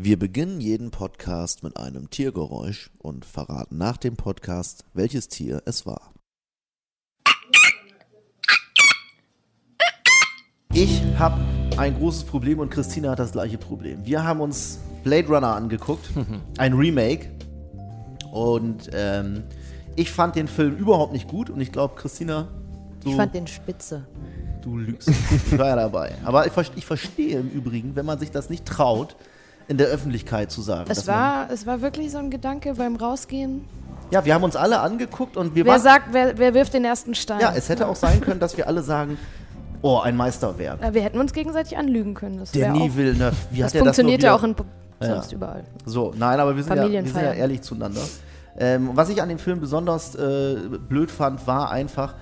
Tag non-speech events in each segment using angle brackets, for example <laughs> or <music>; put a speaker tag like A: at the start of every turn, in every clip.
A: Wir beginnen jeden Podcast mit einem Tiergeräusch und verraten nach dem Podcast, welches Tier es war. Ich habe ein großes Problem und Christina hat das gleiche Problem. Wir haben uns Blade Runner angeguckt, <laughs> ein Remake. Und ähm, ich fand den Film überhaupt nicht gut und ich glaube, Christina, du,
B: Ich fand den spitze.
A: du lügst. Ich war ja dabei. Aber ich, ich verstehe im Übrigen, wenn man sich das nicht traut, in der Öffentlichkeit zu sagen.
B: Es war, es war wirklich so ein Gedanke beim Rausgehen.
A: ja, wir haben uns alle angeguckt und wir
B: Wer
A: waren.
B: sagt, wer, wer wirft den ersten Stein?
A: Ja, es hätte auch sein können, dass wir alle sagen, oh, ein Meisterwerk.
B: Ja, wir hätten uns gegenseitig anlügen können. Das,
A: Denis
B: auch,
A: Villeneuve, wie
B: das
A: hat er das
B: funktioniert ja auch in,
A: Ja.
B: sonst überall.
A: So, nein, aber wir sind, ja, wir sind ja ehrlich zueinander. Ähm, was ich an dem Film besonders äh, blöd fand, war einfach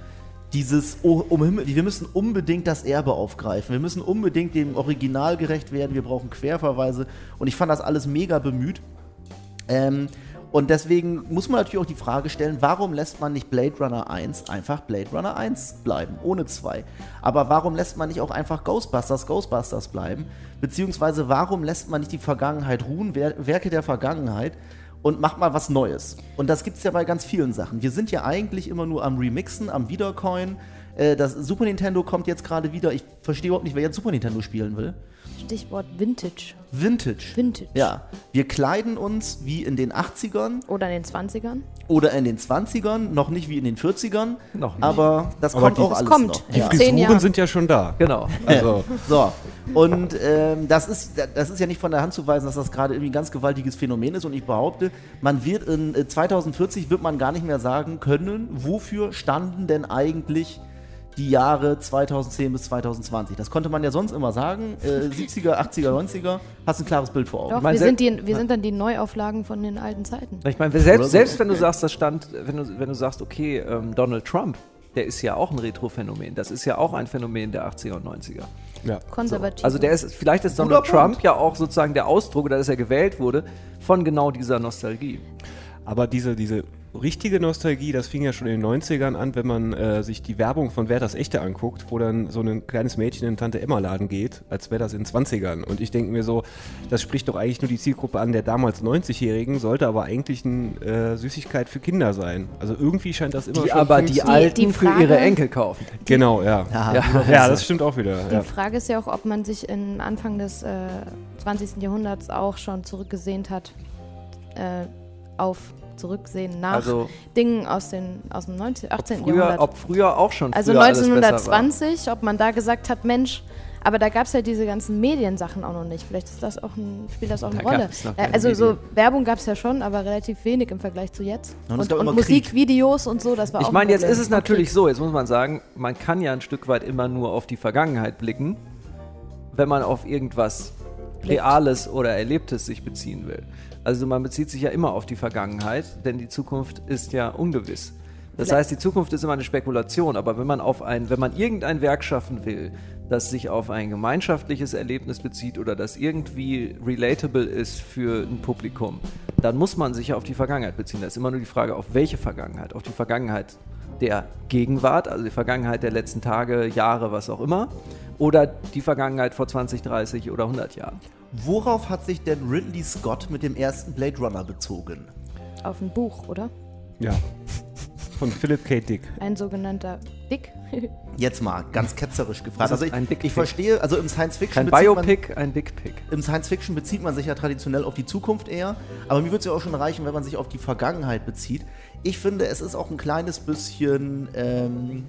A: dieses, oh, um Himmel, wir müssen unbedingt das Erbe aufgreifen. Wir müssen unbedingt dem Original gerecht werden. Wir brauchen Querverweise. Und ich fand das alles mega bemüht. Ähm, und deswegen muss man natürlich auch die Frage stellen, warum lässt man nicht Blade Runner 1 einfach Blade Runner 1 bleiben, ohne 2? Aber warum lässt man nicht auch einfach Ghostbusters Ghostbusters bleiben? Beziehungsweise warum lässt man nicht die Vergangenheit ruhen, Wer Werke der Vergangenheit und macht mal was Neues? Und das gibt es ja bei ganz vielen Sachen. Wir sind ja eigentlich immer nur am Remixen, am Wiedercoin. Äh, Das Super Nintendo kommt jetzt gerade wieder. Ich verstehe überhaupt nicht, wer jetzt Super Nintendo spielen will.
B: Stichwort Vintage.
A: Vintage.
B: Vintage.
A: Ja, wir kleiden uns wie in den 80ern
B: Oder in den 20ern.
A: oder in den 20ern, noch nicht wie in den 40ern.
C: Noch nicht.
A: Aber das
C: Aber
A: kommt
C: die-
A: auch
C: Das
A: alles
B: kommt.
A: noch.
B: Die
A: Ja.
C: Frisuren
B: Jahre.
C: sind ja schon da.
D: Genau.
C: Also, <laughs>
A: So, und ähm, das, ist, das ist ja nicht von der Hand zu weisen, dass das gerade irgendwie ein ganz gewaltiges Phänomen ist. Und ich behaupte, man wird in äh, 2040 wird man gar nicht mehr sagen können, wofür standen denn eigentlich die Jahre 2010 bis 2020. Das konnte man ja sonst immer sagen. Äh, 70er, 80er, 90er, hast ein klares Bild vor Augen.
B: Doch, wir, sind die, wir sind dann die Neuauflagen von den alten Zeiten.
D: Ich meine, selbst, selbst wenn du sagst, das stand, wenn du, wenn du sagst, okay, ähm, Donald Trump, der ist ja auch ein Retro-Phänomen. Das ist ja auch ein Phänomen der 80er und 90er.
C: ja.
B: Konservativ.
D: Also der ist, vielleicht ist
A: Guter
D: Donald Trump
A: Punkt.
D: ja auch sozusagen der Ausdruck, oder dass er gewählt wurde, von genau dieser Nostalgie.
C: Aber diese, diese richtige Nostalgie, das fing ja schon in den 90ern an, wenn man äh, sich die Werbung von Wer das Echte anguckt, wo dann so ein kleines Mädchen in den Tante-Emma-Laden geht, als wäre das in den 20ern. Und ich denke mir so, das spricht doch eigentlich nur die Zielgruppe an der damals 90-Jährigen, sollte aber eigentlich eine äh, Süßigkeit für Kinder sein. Also irgendwie scheint das immer
D: Die
C: schon
D: aber die. Alten
B: die
D: für
B: Frage-
D: ihre Enkel kaufen.
C: Genau, ja.
A: Ja,
D: Ja.
C: Ja, das stimmt auch wieder.
B: Die
C: Ja.
B: Frage ist ja auch, ob man sich im Anfang des äh, 20. Jahrhunderts auch schon zurückgesehnt hat äh, auf Zurücksehen nach
D: Also
B: Dingen aus, den, aus dem 19, 18.
D: früher,
B: Jahrhundert.
D: ob früher auch schon
B: Also
D: früher war.
B: 1920, ob man da gesagt hat, Mensch, aber da gab es ja diese ganzen Mediensachen auch noch nicht. Vielleicht ist das auch ein, spielt das auch eine
D: Da
B: Rolle.
D: gab's noch
B: Äh, Also so
D: Medien.
B: Werbung gab es ja schon, aber relativ wenig im Vergleich zu jetzt.
A: Und
B: Und, und. Musikvideos und so, das war auch
D: Ich
B: ein
D: meine, jetzt ist es natürlich so, jetzt muss man sagen, man kann ja ein Stück weit immer nur auf die Vergangenheit blicken, wenn man auf irgendwas
B: Blickt.
D: Reales oder Erlebtes sich beziehen will. Also man bezieht sich ja immer auf die Vergangenheit, denn die Zukunft ist ja ungewiss. Das heißt, die Zukunft ist immer eine Spekulation, aber wenn man auf ein, wenn man irgendein Werk schaffen will, das sich auf ein gemeinschaftliches Erlebnis bezieht oder das irgendwie relatable ist für ein Publikum, dann muss man sich ja auf die Vergangenheit beziehen. Da ist immer nur die Frage, auf welche Vergangenheit? Auf die Vergangenheit der Gegenwart, also die Vergangenheit der letzten Tage, Jahre, was auch immer, oder die Vergangenheit vor 20, 30 oder 100 Jahren.
A: Worauf hat sich denn Ridley Scott mit dem ersten Blade Runner bezogen?
B: auf ein Buch, oder?
C: ja. Von Philip K. Dick.
B: Ein sogenannter Dick. <laughs>
A: Jetzt mal ganz ketzerisch gefragt. Also ich,
D: ein Dick
A: ich verstehe, also im Science Fiction
D: Kein
A: bezieht man-
D: Biopic, ein Dickpick.
A: Im Science Fiction bezieht man sich ja traditionell auf die Zukunft eher, aber mir würde es ja auch schon reichen, wenn man sich auf die Vergangenheit bezieht. Ich finde, es ist auch ein kleines bisschen, ähm,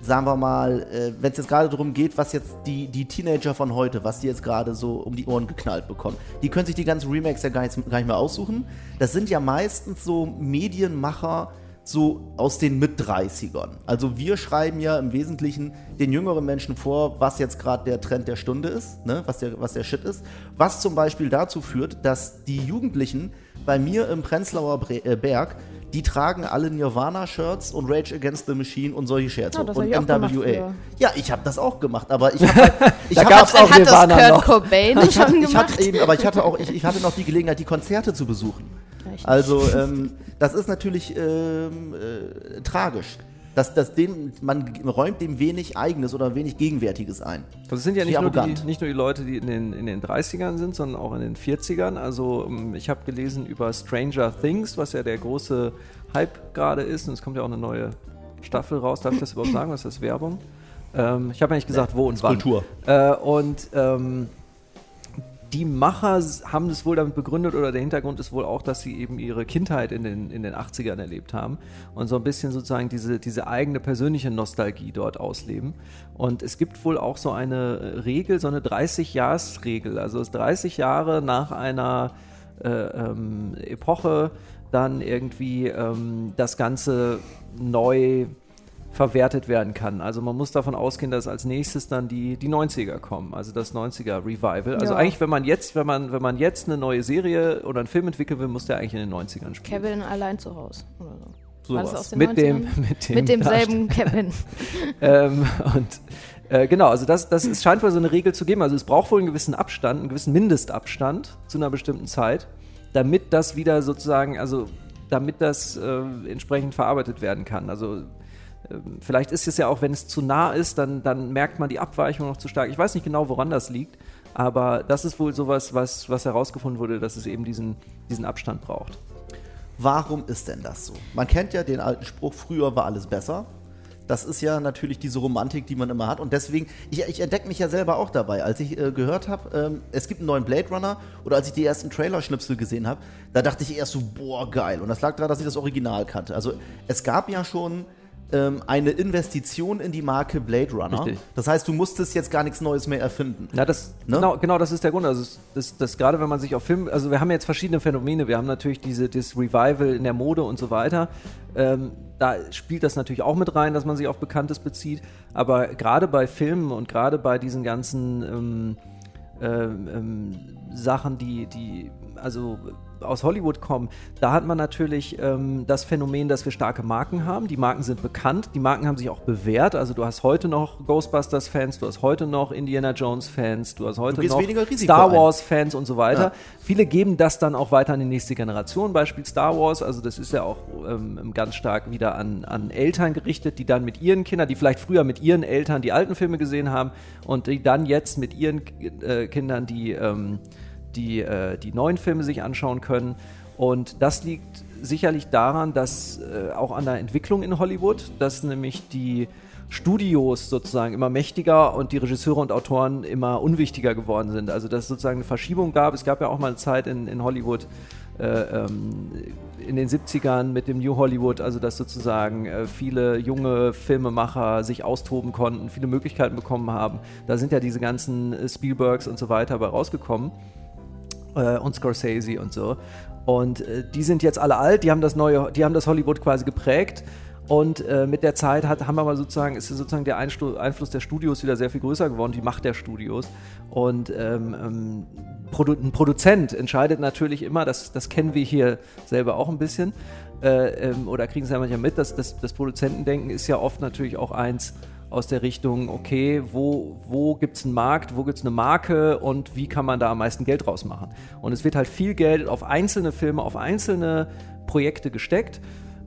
A: sagen wir mal, äh, wenn es jetzt gerade darum geht, was jetzt die, die Teenager von heute, was die jetzt gerade so um die Ohren geknallt bekommen, die können sich die ganzen Remakes ja gar nicht, gar nicht mehr aussuchen. Das sind ja meistens so Medienmacher, so aus den Mit-30ern. Also wir schreiben ja im Wesentlichen den jüngeren Menschen vor, was jetzt gerade der Trend der Stunde ist, ne? was, der, was der Shit ist. Was zum Beispiel dazu führt, dass die Jugendlichen bei mir im Prenzlauer äh, Berg, die tragen alle Nirvana-Shirts und Rage Against the Machine und solche Scherze.
B: Ja, das hab
A: und
B: ich auch gemacht
A: NWA. Ja, ich habe das auch gemacht, aber ich <laughs> habe halt, ich
D: Da
A: hab
D: gab's
A: halt-
D: auch
B: das
D: Nirvana
B: Kurt
D: noch.
B: Cobain <laughs>
A: ich hatte eben, aber ich hatte auch, ich, ich hatte noch die Gelegenheit, die Konzerte zu besuchen.
B: Ich nicht.
A: Also ähm, das ist natürlich ähm, äh, tragisch. dass, dass dem, man räumt dem wenig Eigenes oder wenig Gegenwärtiges ein.
D: Das sind ja nicht nur, die, nicht nur die Leute, die in den, in den 30ern sind, sondern auch in den 40ern. Also ähm, ich habe gelesen über Stranger Things, was ja der große Hype gerade ist. Und es kommt ja auch eine neue Staffel raus. Darf ich das überhaupt sagen? Was ist das Werbung? Ähm, ich habe ja nicht gesagt, wo und wann.
A: Kultur.
D: Äh, und ähm, die Macher haben das wohl damit begründet oder der Hintergrund ist wohl auch, dass sie eben ihre Kindheit in den, in den 80ern erlebt haben und so ein bisschen sozusagen diese, diese eigene persönliche Nostalgie dort ausleben. Und es gibt wohl auch so eine Regel, so eine 30-Jahres-Regel. Also es 30 Jahre nach einer äh, ähm, Epoche dann irgendwie ähm, das Ganze neu verwertet werden kann. Also man muss davon ausgehen, dass als nächstes dann die, die 90er kommen, also das 90er Revival. Also
B: Ja.
D: eigentlich, wenn man jetzt, wenn man, wenn man jetzt eine neue Serie oder einen Film entwickeln will, muss der eigentlich in den 90ern spielen.
B: Kevin allein zu Hause. Oder so.
A: Sowas.
D: Mit dem,
B: 90ern?
D: mit dem
B: Mit demselben <laughs> <laughs> Kevin.
D: ähm, und äh, genau, also das, das ist, scheint wohl so eine Regel zu geben. Also es braucht wohl einen gewissen Abstand, einen gewissen Mindestabstand zu einer bestimmten Zeit, damit das wieder sozusagen, also damit das äh, entsprechend verarbeitet werden kann. Also vielleicht ist es ja auch, wenn es zu nah ist, dann, dann merkt man die Abweichung noch zu stark. Ich weiß nicht genau, woran das liegt, aber das ist wohl sowas, was, was herausgefunden wurde, dass es eben diesen, diesen Abstand braucht.
A: Warum ist denn das so? Man kennt ja den alten Spruch, früher war alles besser. Das ist ja natürlich diese Romantik, die man immer hat. Und deswegen, ich, ich entdecke mich ja selber auch dabei. Als ich äh, gehört habe, ähm, es gibt einen neuen Blade Runner oder als ich die ersten Trailer-Schnipsel gesehen habe, da dachte ich erst so, boah, geil. Und das lag daran, dass ich das Original kannte. Also es gab ja schon ähm, eine Investition in die Marke Blade Runner.
D: Richtig.
A: Das heißt, du musstest jetzt gar nichts Neues mehr erfinden.
D: Na, das,
A: Ne?
D: genau, genau, das ist der Grund. Also, es- das, das, gerade wenn man sich auf Film, also wir haben jetzt verschiedene Phänomene. Wir haben natürlich diese, das Revival in der Mode und so weiter. Ähm, da spielt das natürlich auch mit rein, dass man sich auf Bekanntes bezieht. Aber gerade bei Filmen und gerade bei diesen ganzen ähm, ähm, ähm, Sachen, die, die also aus Hollywood kommen, da hat man natürlich ähm, das Phänomen, dass wir starke Marken haben. Die Marken sind bekannt, die Marken haben sich auch bewährt. Also du hast heute noch Ghostbusters-Fans, du hast heute noch Indiana Jones-Fans, du hast heute
A: gehst
D: noch Star. Wars-Fans und so weiter.
A: Ja.
D: Viele geben das dann auch weiter an die nächste Generation, Beispiel Star Wars. Also das ist ja auch ähm, ganz stark wieder an, an Eltern gerichtet, die dann mit ihren Kindern, die vielleicht früher mit ihren Eltern die alten Filme gesehen haben und die dann jetzt mit ihren äh, Kindern die, ähm, die, äh, die neuen Filme sich anschauen können. Und das liegt sicherlich daran, dass äh, auch an der Entwicklung in Hollywood, dass nämlich die Studios sozusagen immer mächtiger und die Regisseure und Autoren immer unwichtiger geworden sind. Also dass es sozusagen eine Verschiebung gab. Es gab ja auch mal eine Zeit in, in Hollywood, äh, ähm, in den 70ern mit dem New Hollywood, also dass sozusagen äh, viele junge Filmemacher sich austoben konnten, viele Möglichkeiten bekommen haben. Da sind ja diese ganzen äh, Spielbergs und so weiter bei rausgekommen äh, und Scorsese und so. Und äh, die sind jetzt alle alt, die haben das neue, die haben das Hollywood quasi geprägt. Und äh, mit der Zeit hat, haben aber sozusagen, ist sozusagen der Einstu Einfluss der Studios wieder sehr viel größer geworden, die Macht der Studios. Und ähm, ähm, Produ ein Produzent entscheidet natürlich immer, das, das kennen wir hier selber auch ein bisschen, äh, ähm, oder kriegen es ja manchmal mit, dass das, das Produzentendenken ist ja oft natürlich auch eins aus der Richtung, okay, wo, wo gibt es einen Markt, wo gibt es eine Marke und wie kann man da am meisten Geld rausmachen. Und es wird halt viel Geld auf einzelne Filme, auf einzelne Projekte gesteckt.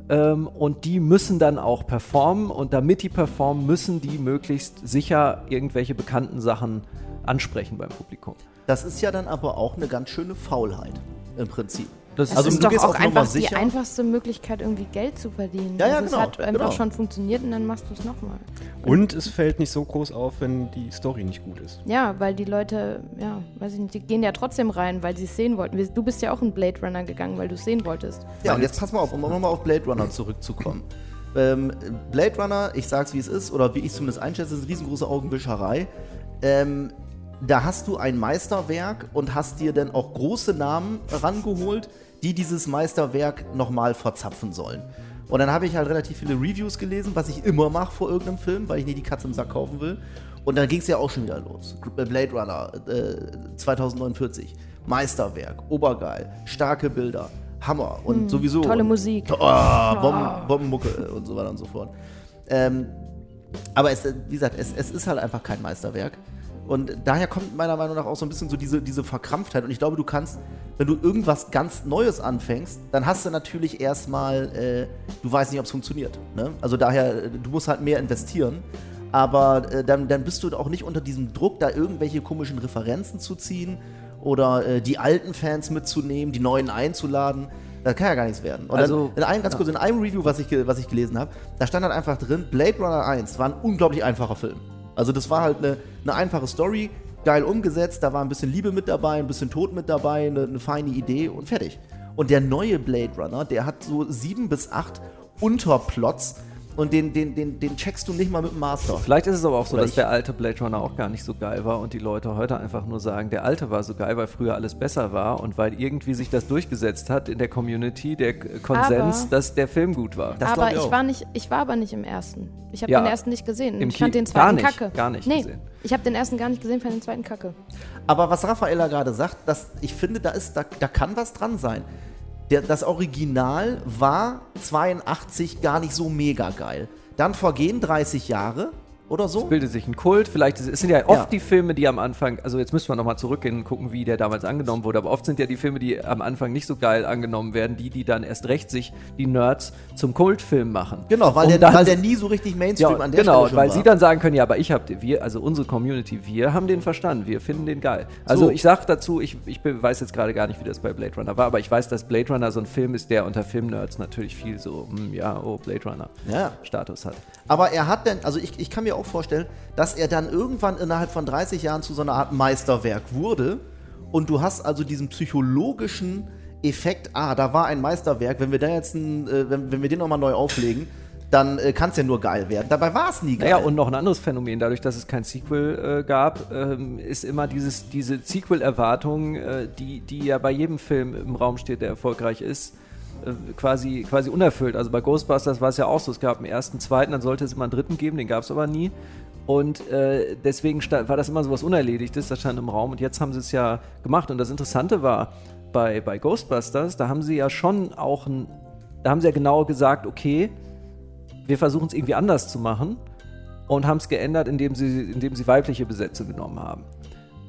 D: Ähm, und die müssen dann auch performen und damit die performen, müssen die möglichst sicher irgendwelche bekannten Sachen ansprechen beim Publikum.
A: Das ist ja dann aber auch eine ganz schöne Faulheit im Prinzip.
D: Das
B: Es
A: Also
B: ist doch auch
A: Nummer
B: einfach die einfachste Möglichkeit, irgendwie Geld zu verdienen.
A: Ja, ja,
B: also
A: genau,
B: Es hat einfach
A: genau.
B: schon funktioniert und dann machst du es nochmal.
C: Und es fällt nicht so groß auf, wenn die Story nicht gut ist.
B: Ja, weil die Leute, ja, weiß ich nicht, die gehen ja trotzdem rein, weil sie es sehen wollten. Du bist ja auch in Blade Runner gegangen, weil du es sehen wolltest.
A: Ja, und jetzt pass mal auf, um nochmal auf Blade Runner zurückzukommen. <laughs> Ähm, Blade Runner, ich sag's wie es ist, oder wie ich zumindest einschätze, ist eine riesengroße Augenwischerei. Ähm, da hast du ein Meisterwerk und hast dir dann auch große Namen rangeholt, die dieses Meisterwerk nochmal verzapfen sollen. Und dann habe ich halt relativ viele Reviews gelesen, was ich immer mache vor irgendeinem Film, weil ich nie die Katze im Sack kaufen will. Und dann ging es ja auch schon wieder los. Blade Runner äh, 2049. Meisterwerk, obergeil, starke Bilder, Hammer und sowieso.
B: tolle Musik.
A: Oh, Bomben, Bombenmucke und so weiter und so fort. Ähm, aber es, wie gesagt, es, es ist halt einfach kein Meisterwerk. Und daher kommt meiner Meinung nach auch so ein bisschen so diese, diese Verkrampftheit. Und ich glaube, du kannst wenn du irgendwas ganz Neues anfängst, dann hast du natürlich erstmal, äh, du weißt nicht, ob es funktioniert. Ne? Also daher, äh, du musst halt mehr investieren. Aber äh, dann, dann bist du auch nicht unter diesem Druck, da irgendwelche komischen Referenzen zu ziehen oder äh, die alten Fans mitzunehmen, die neuen einzuladen. Das kann ja gar nichts werden. Und
D: Also,
A: in einem, ganz kurz, in einem Review, was ich, was ich gelesen habe, da stand halt einfach drin, Blade Runner 1 war ein unglaublich einfacher Film. Also das war halt eine, eine einfache Story, geil umgesetzt, da war ein bisschen Liebe mit dabei, ein bisschen Tod mit dabei, eine, eine feine Idee und fertig. Und der neue Blade Runner, der hat so sieben bis acht Unterplots und den, den, den, den checkst du nicht mal mit dem Master.
D: Vielleicht ist es aber auch so,
A: Oder
D: dass
A: ich-
D: der alte Blade Runner auch gar nicht so geil war und die Leute heute einfach nur sagen, der alte war so geil, weil früher alles besser war und weil irgendwie sich das durchgesetzt hat in der Community, der Konsens,
B: Aber-
D: dass der Film gut war.
A: Das
B: aber
A: ich
B: ich, war nicht, ich war aber nicht im ersten. Ich habe
D: Ja.
B: den ersten nicht gesehen.
D: Im
B: ich fand
D: Ki-
B: den
D: gar
B: zweiten
D: nicht,
B: kacke.
D: gar nicht
B: nee,
D: gesehen.
B: Ich habe den ersten gar nicht gesehen, fand den zweiten kacke.
A: Aber was Raffaella gerade sagt, das, ich finde, da, ist, da, da kann was dran sein. Der, das Original war 82 gar nicht so mega geil. Dann vergehen 30 Jahre oder so.
D: bildet sich ein Kult. Vielleicht ist, es sind ja oft
A: Ja.
D: die Filme, die am Anfang, also jetzt müssen wir nochmal zurückgehen und gucken, wie der damals angenommen wurde. Aber oft sind ja die Filme, die am Anfang nicht so geil angenommen werden, die, die dann erst recht sich die Nerds zum Kultfilm machen.
A: Genau, weil, der,
D: dann-
A: weil der nie so richtig Mainstream
D: ja,
A: an der
D: genau,
A: Stelle schon
D: weil
A: war.
D: sie dann sagen können, ja, aber ich habe, wir, also unsere Community, wir haben den verstanden, wir finden den geil. Also
A: So.
D: ich sag dazu, ich, ich weiß jetzt gerade gar nicht, wie das bei Blade Runner war, aber ich weiß, dass Blade Runner so ein Film ist, der unter Filmnerds natürlich viel so, hm, ja, oh, Blade Runner
A: Ja.
D: Status hat.
A: Aber er hat dann, also ich, ich kann mir auch vorstellen, dass er dann irgendwann innerhalb von 30 Jahren zu so einer Art Meisterwerk wurde. Und du hast also diesen psychologischen Effekt, ah, da war ein Meisterwerk, wenn wir da jetzt, ein, äh, wenn, wenn wir den nochmal neu auflegen, dann äh, kann es ja nur geil werden. Dabei war es nie geil.
D: Naja, und noch ein anderes Phänomen, dadurch, dass es kein Sequel äh, gab, ähm, ist immer dieses, diese Sequel-Erwartung, äh, die, die ja bei jedem Film im Raum steht, der erfolgreich ist, quasi, quasi unerfüllt. Also bei Ghostbusters war es ja auch so, es gab einen ersten, zweiten, dann sollte es immer einen dritten geben, den gab es aber nie. Und äh, deswegen sta- war das immer so was Unerledigtes, das stand im Raum. Und jetzt haben sie es ja gemacht. Und das Interessante war, bei, bei Ghostbusters, da haben sie ja schon auch ein, da haben sie ja genau gesagt, okay, wir versuchen es irgendwie anders zu machen und haben es geändert, indem sie, indem sie weibliche Besetzung genommen haben.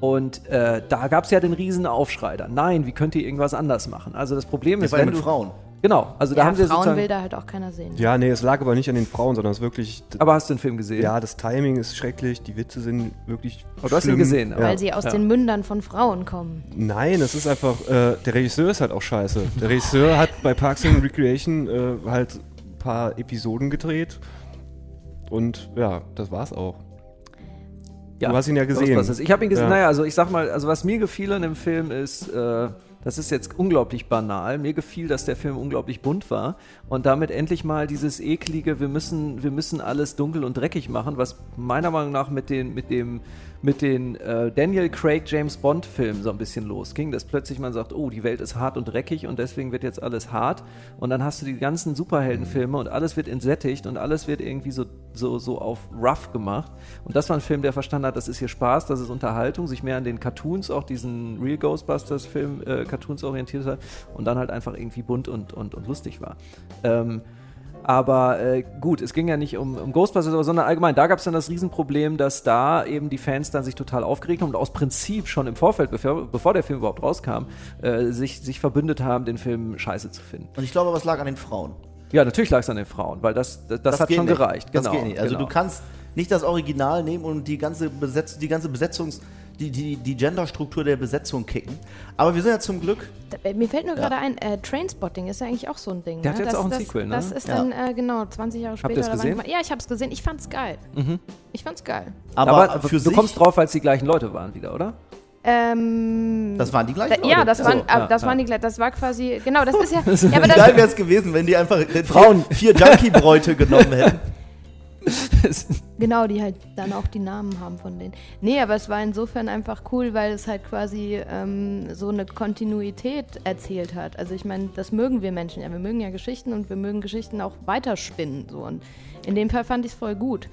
D: Und äh, da gab es ja den riesen Aufschrei dann. Nein, wie könnt ihr irgendwas anders machen? Also das Problem ist,
A: ja
D: wenn
A: mit
D: du
A: Frauen.
D: genau, also da
B: ja,
D: haben sie
B: Frauen
D: sozusagen.
B: will da halt auch keiner sehen.
C: Ja, nee, es lag aber nicht an den Frauen, sondern es ist wirklich.
D: Aber hast du den Film gesehen?
C: ja, das Timing ist schrecklich, die Witze sind wirklich.
D: Oh, du hast ihn gesehen,
C: Ja.
B: Weil sie aus
D: Ja.
B: den Mündern von Frauen kommen.
C: Nein, es ist einfach, äh, der Regisseur ist halt auch scheiße. Der Regisseur hat bei Parks and Recreation äh, halt ein paar Episoden gedreht und ja, das war's auch. Du hast ihn ja gesehen.
D: Ich habe ihn gesehen.
C: Ja.
D: Naja, also ich sag mal, also was mir gefiel an dem Film ist, äh, das ist jetzt unglaublich banal. Mir gefiel, dass der Film unglaublich bunt war und damit endlich mal dieses eklige, wir müssen, wir müssen alles dunkel und dreckig machen, was meiner Meinung nach mit den, mit dem, mit den äh, Daniel Craig James Bond Filmen so ein bisschen losging, dass plötzlich man sagt, oh, die Welt ist hart und dreckig und deswegen wird jetzt alles hart und dann hast du die ganzen Superheldenfilme und alles wird entsättigt und alles wird irgendwie so, so, so auf rough gemacht und das war ein Film, der verstanden hat, das ist hier Spaß, das ist Unterhaltung, sich mehr an den Cartoons, auch diesen Real Ghostbusters Film, äh, Cartoons orientiert hat und dann halt einfach irgendwie bunt und, und, und lustig war. Ähm, aber äh, gut, es ging ja nicht um, um Ghostbusters, sondern allgemein. Da gab es dann das Riesenproblem, dass da eben die Fans dann sich total aufgeregt haben und aus Prinzip schon im Vorfeld, bevor, bevor der Film überhaupt rauskam, äh, sich, sich verbündet haben, den Film scheiße zu finden.
A: Und ich glaube, was lag an den Frauen.
D: Ja, natürlich lag es an den Frauen, weil das, das, das, hat schon
A: nicht.
D: gereicht.
A: Das
D: genau,
A: geht nicht. Also
D: genau.
A: du kannst nicht das Original nehmen und die ganze, Besetz die ganze Besetzungs-, die, die, die Genderstruktur der Besetzung kicken. Aber wir sind ja zum Glück
B: Da, äh, mir fällt nur
A: Ja.
B: gerade ein, äh, Trainspotting ist ja eigentlich auch so ein Ding.
D: Der hat
B: ne?
D: jetzt
B: das,
D: auch ein
B: das,
D: Sequel, ne?
B: Das ist
A: Ja.
B: dann, äh, genau, 20 Jahre später. wann
D: gesehen?
B: Ja, ich hab's gesehen. Ich fand's geil. Ich fand's geil.
A: Aber,
D: Aber,
A: für
D: du
A: sich,
D: kommst drauf, weil es die gleichen Leute waren wieder, oder?
B: Ähm,
A: das waren die gleichen
B: da, ja,
A: Leute.
B: das waren,
D: So, ja,
B: das
D: ja.
B: waren die gleich. Das war quasi, genau, das ist ja. <laughs> ja aber
A: geil wäre es gewesen, wenn die einfach
D: Frauen.
A: vier Junkie-Bräute genommen hätten. <laughs>
B: Genau, die halt dann auch die Namen haben von denen. Nee, aber es war insofern einfach cool, weil es halt quasi ähm, so eine Kontinuität erzählt hat. Also ich meine, das mögen wir Menschen ja. Wir mögen ja Geschichten und wir mögen Geschichten auch weiterspinnen. So. Und in dem Fall fand ich es voll gut.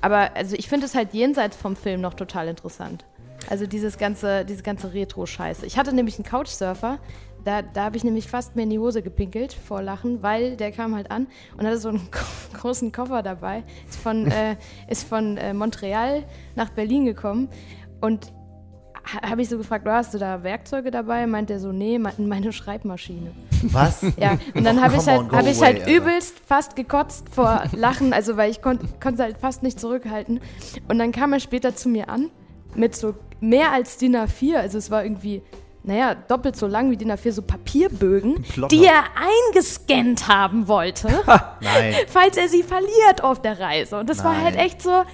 B: Aber also ich finde es halt jenseits vom Film noch total interessant. Also dieses ganze, diese ganze Retro-Scheiße. Ich hatte nämlich einen Couchsurfer, da, da habe ich nämlich fast mir in die Hose gepinkelt vor Lachen, weil der kam halt an und hatte so einen <laughs> großen Koffer dabei. Ist von, <laughs> äh, ist von äh, Montreal nach Berlin gekommen und habe ich so gefragt, oh, hast du da Werkzeuge dabei? Meint er so, nee, meine Schreibmaschine.
A: Was? <laughs>
B: Ja, und dann habe ich halt, hab ich halt übelst fast gekotzt vor Lachen, also weil ich kon konnte halt fast nicht zurückhalten. Und dann kam er später zu mir an mit so mehr als DIN A4, also es war irgendwie naja, doppelt so lang wie DIN A4, so Papierbögen, die er eingescannt haben wollte, <laughs> falls er sie verliert auf der Reise. Und das Nein. war halt echt so,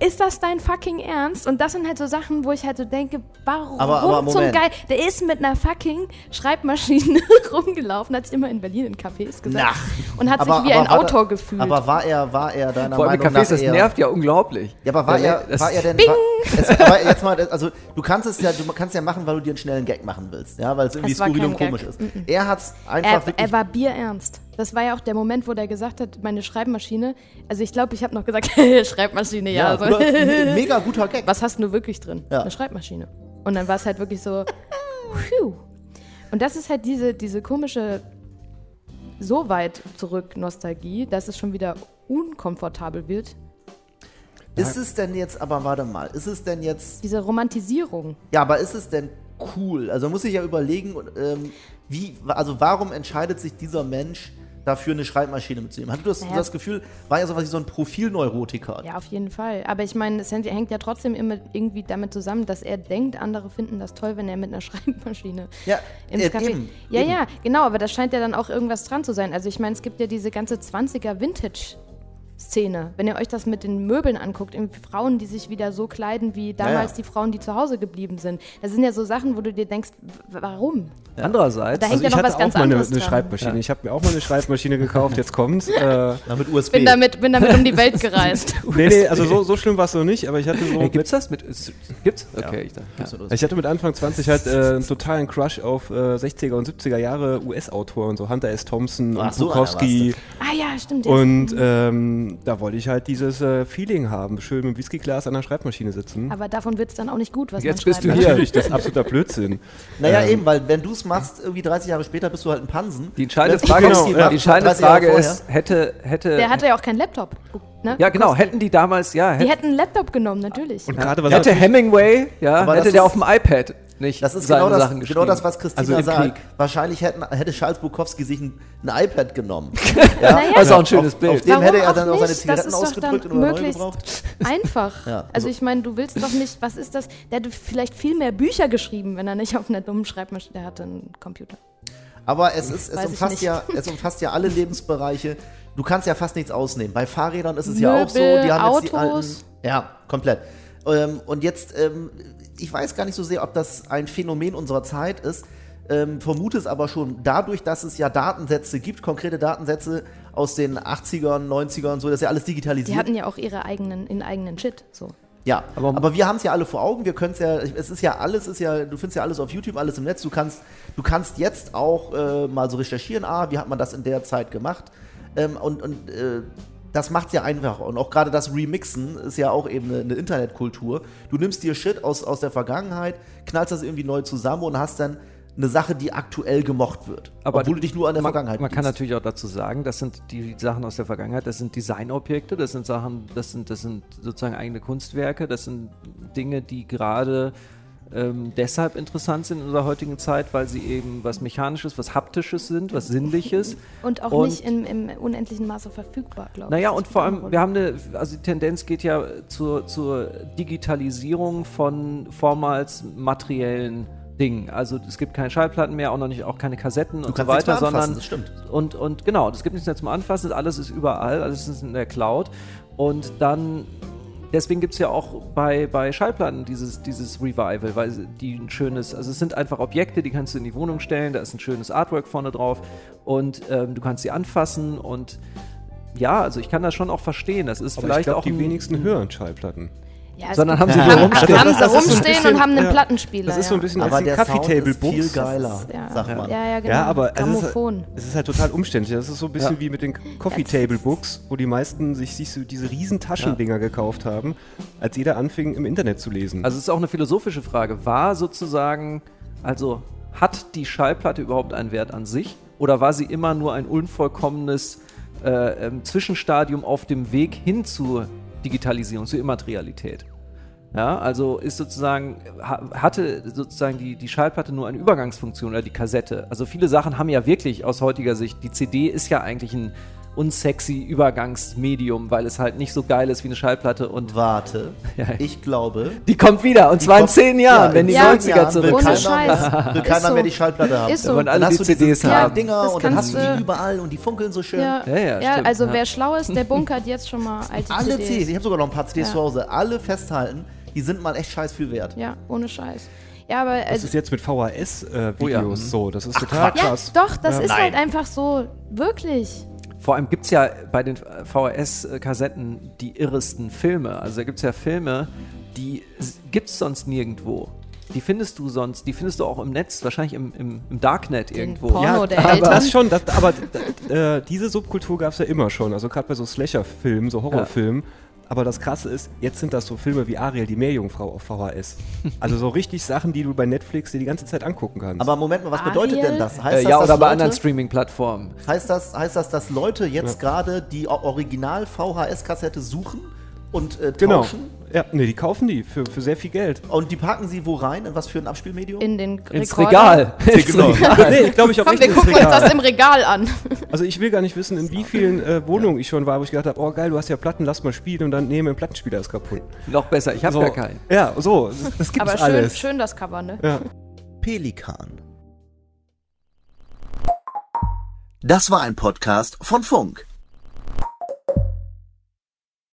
B: ist das dein fucking Ernst? Und das sind halt so Sachen, wo ich halt so denke, warum aber, aber zum Geil? Der ist mit einer fucking Schreibmaschine <laughs> rumgelaufen, hat sich immer in Berlin in Cafés gesagt Na. und hat aber, sich wie ein Autor da, gefühlt.
A: Aber war er, war er deiner
D: Vor allem Meinung Cafés, nach das nervt ja unglaublich.
A: Ja, aber war er, war er denn, war, es, aber jetzt mal, also du kannst es ja, du kannst ja machen, weil du dir einen schnellen Gag machen willst, ja, weil es irgendwie skurril und komisch ist. Mm -mm. Er hat's einfach
B: er, er war bierernst. Das war ja auch der Moment, wo der gesagt hat, meine Schreibmaschine. Also ich glaube, ich habe noch gesagt, <laughs> Schreibmaschine, ja. ja also.
A: mega guter <laughs> Gag.
B: Was hast du wirklich drin? Ja. Eine Schreibmaschine. Und dann war es halt wirklich so. <laughs> Phew. Und das ist halt diese, diese komische, so weit zurück Nostalgie, dass es schon wieder unkomfortabel wird.
A: Ist es denn jetzt, aber warte mal, ist es denn jetzt.
B: Diese Romantisierung.
A: Ja, aber ist es denn cool? Also muss ich ja überlegen, ähm, wie, also warum entscheidet sich dieser Mensch dafür eine Schreibmaschine mitzunehmen. Hattest du das, naja. das Gefühl, war ja so was wie so ein Profilneurotiker?
B: Ja, auf jeden Fall. Aber ich meine, es hängt ja trotzdem immer irgendwie damit zusammen, dass er denkt, andere finden das toll, wenn er mit einer <laughs> Schreibmaschine
A: ja, ins äh, Café.
B: Eben, ja, eben. ja, genau, aber da scheint ja dann auch irgendwas dran zu sein. Also ich meine, es gibt ja diese ganze 20er Vintage Szene. Wenn ihr euch das mit den Möbeln anguckt, Frauen, die sich wieder so kleiden wie damals ja, ja. die Frauen, die zu Hause geblieben sind. Das sind ja so Sachen, wo du dir denkst, warum?
D: Andererseits,
B: da hängt also ja noch was ganz
C: auch
B: anderes
C: eine, eine Schreibmaschine. Ich habe mir auch mal eine Schreibmaschine gekauft. Jetzt kommt's. <laughs> Äh,
A: mit USB.
B: Bin damit, bin damit um die Welt <laughs> gereist.
C: nee, nee, also so, so schlimm war es noch nicht. Aber ich hatte so.
D: Hey, gibt's das mit? Ist, gibt's? Okay,
C: ich, dachte, ich hatte mit Anfang 20 halt äh, einen totalen Crush auf äh, 60er und 70er Jahre US-Autoren, so Hunter S. Thompson
A: Ach
C: und so, Bukowski.
B: Ah ja, stimmt.
C: Und ähm, da wollte ich halt dieses äh, Feeling haben, schön mit dem Whiskyglas an der Schreibmaschine sitzen.
B: Aber davon wird es dann auch nicht gut, was
C: Jetzt bist du hier. Natürlich, das ist absoluter Blödsinn.
A: Naja, ähm, eben, weil wenn du es machst, irgendwie 30 Jahre später bist du halt ein Pansen.
D: Die entscheidende Frage, genau, ist, ja. die entscheidende Frage ist, hätte, hätte...
B: Der hatte ja auch keinen Laptop.
D: Ne? Ja, genau. Hätten die damals, ja.
B: Die hätten einen Laptop genommen, natürlich.
D: Und gerade was hätte Hemingway, ja, hätte der auf dem iPad nicht
A: das ist genau das, genau das, was Christina also sagt. Krieg. Wahrscheinlich hätten, hätte Charles Bukowski sich ein, ein iPad genommen. <laughs>
D: ja? naja, das ist auch ein schönes
A: auf,
D: Bild.
A: Auf dem Warum hätte er dann auch, seine Zigaretten ausgedrückt und neu
B: gebraucht. <laughs> Einfach. ja, also, also ich meine, du willst doch nicht, was ist das? Der hätte vielleicht viel mehr Bücher geschrieben, wenn er nicht auf einer dummen Schreibmaschine, der hatte einen Computer.
A: Aber es, ist, es, umfasst ja, es <laughs> umfasst ja alle Lebensbereiche. Du kannst ja fast nichts ausnehmen. Bei Fahrrädern ist es Möbel, ja auch so. Die haben
B: Autos.
A: jetzt die alten. Ja, komplett. Ähm, und jetzt ähm, ich weiß gar nicht so sehr, ob das ein Phänomen unserer Zeit ist. Ähm, vermute es aber schon dadurch, dass es ja Datensätze gibt, konkrete Datensätze aus den 80ern, 90ern und so, das ist ja alles digitalisiert.
B: Die hatten ja auch ihre eigenen, in eigenen Shit, so.
A: Ja, aber, aber wir haben es ja alle vor Augen. Wir können es ja, es ist ja alles, ist ja, du findest ja alles auf YouTube, alles im Netz. Du kannst, du kannst jetzt auch äh, mal so recherchieren, ah, wie hat man das in der Zeit gemacht? Ähm, und und äh, das macht ja einfach. Und auch gerade das Remixen ist ja auch eben eine, eine, Internetkultur. Du nimmst dir Shit aus, aus der Vergangenheit, knallst das irgendwie neu zusammen und hast dann eine Sache, die aktuell gemocht wird.
D: Aber obwohl du dich nur an der man, Vergangenheit Man kann natürlich auch dazu sagen, das sind die Sachen aus der Vergangenheit, das sind Designobjekte, das sind Sachen, das sind, das sind sozusagen eigene Kunstwerke, das sind Dinge, die gerade ähm, deshalb interessant sind in unserer heutigen Zeit, weil sie eben was Mechanisches, was Haptisches sind, was Sinnliches.
B: Und auch und, nicht im, im, unendlichen Maße verfügbar, glaube
D: ich. Naja, und vor allem, wir haben eine, also die Tendenz geht ja zur, zur Digitalisierung von vormals materiellen Dingen. Also es gibt keine Schallplatten mehr, auch noch nicht auch keine Kassetten
A: du
D: und so weiter, sondern
A: das stimmt.
D: Und, und genau, es gibt nichts mehr zum Anfassen, alles ist überall, alles ist in der Cloud. Und dann deswegen gibt es ja auch bei, bei Schallplatten dieses, dieses Revival, weil die ein schönes, also es sind einfach Objekte, die kannst du in die Wohnung stellen, da ist ein schönes Artwork vorne drauf und ähm, du kannst sie anfassen und ja, also ich kann das schon auch verstehen. Das ist Aber vielleicht ich glaub, auch
C: die wenigsten hören Schallplatten.
B: Ja, sondern haben sie ja. hier rumstehen. Haben sie rumstehen und haben einen Plattenspieler.
C: Das ist so ein bisschen
A: aber als
C: der Coffee Table
A: Books. viel geiler, ja.
B: sag mal. Ja, ja, genau.
C: Ja, aber es ist, halt- es ist, halt total umständlich. Das ist so ein bisschen wie mit den Coffee Table Books, wo die meisten sich, sich so diese riesen Taschendinger gekauft haben, als jeder anfing im Internet zu lesen.
D: Also es ist auch eine philosophische Frage. War sozusagen, also hat die Schallplatte überhaupt einen Wert an sich? Oder war sie immer nur ein unvollkommenes äh, ähm, Zwischenstadium auf dem Weg hin zur Digitalisierung, zur Immaterialität? Ja, also ist sozusagen, hatte sozusagen die, die Schallplatte nur eine Übergangsfunktion oder die Kassette. Also viele Sachen haben ja wirklich aus heutiger Sicht, die CD ist ja eigentlich ein unsexy Übergangsmedium, weil es halt nicht so geil ist wie eine Schallplatte und.
A: Warte, <laughs> ja. ich glaube.
D: Die kommt wieder und zwar in zehn Jahren, ja, wenn die ja, 90er zurück
A: will keiner, will keiner so. mehr die Schallplatte haben.
D: Ist so. Wenn alle dann die CDs haben.
A: Dinger und dann hast du die überall und die funkeln so schön.
B: Ja, ja, ja also wer schlau ist, der bunkert jetzt schon mal <laughs> alte
A: Alle CDs. CDs. Ich habe sogar noch ein paar CDs zu Hause. Alle festhalten, die sind mal echt scheiß viel wert.
B: Ja, ohne Scheiß. Ja, aber.
C: Das ist jetzt mit VHS-Videos äh, oh ja. so. Das ist Ach, total krass.
B: Ja, doch, das ist Nein. halt einfach so. Wirklich.
D: Vor allem gibt es ja bei den VHS-Kassetten die irresten Filme. Also da gibt es ja Filme, die gibt es sonst nirgendwo. Die findest du sonst, die findest du auch im Netz, wahrscheinlich im, im, im Darknet irgendwo.
B: Porno ja, der
C: aber Eltern. das schon, das, aber äh, diese Subkultur gab es ja immer schon. Also gerade bei so Slasher-Filmen, so Horrorfilmen. Ja. Aber das Krasse ist, jetzt sind das so Filme wie Ariel, die Meerjungfrau auf VHS. Also so richtig Sachen, die du bei Netflix dir die ganze Zeit angucken kannst.
A: Aber Moment mal, was Ariel? bedeutet denn das?
D: Heißt äh, das ja, oder bei Leute, anderen Streaming-Plattformen.
A: Heißt das, heißt das, dass Leute jetzt ja. gerade die Original-VHS-Kassette suchen und äh,
C: genau. tauschen? Genau. Ja, nee, die kaufen die für, für sehr viel Geld.
A: Und die packen sie wo rein? In was für ein Abspielmedium?
B: In den
D: Ins Regal. <laughs>
B: Ins genau. Regal. nee, glaube ich auch Komm, wir gucken uns das im Regal an. <laughs>
C: Also ich will gar nicht wissen, in wie vielen äh, Wohnungen ich schon war, wo ich gedacht habe, oh geil, du hast ja Platten, lass mal spielen und dann nee, mein Plattenspieler ist kaputt.
D: Noch besser, ich habe
C: so,
D: gar keinen.
C: Ja, so, das, das gibt's
B: Aber schön,
C: alles.
B: schön das Cover, ne?
C: Ja.
A: Pelikan. Das war ein Podcast von Funk.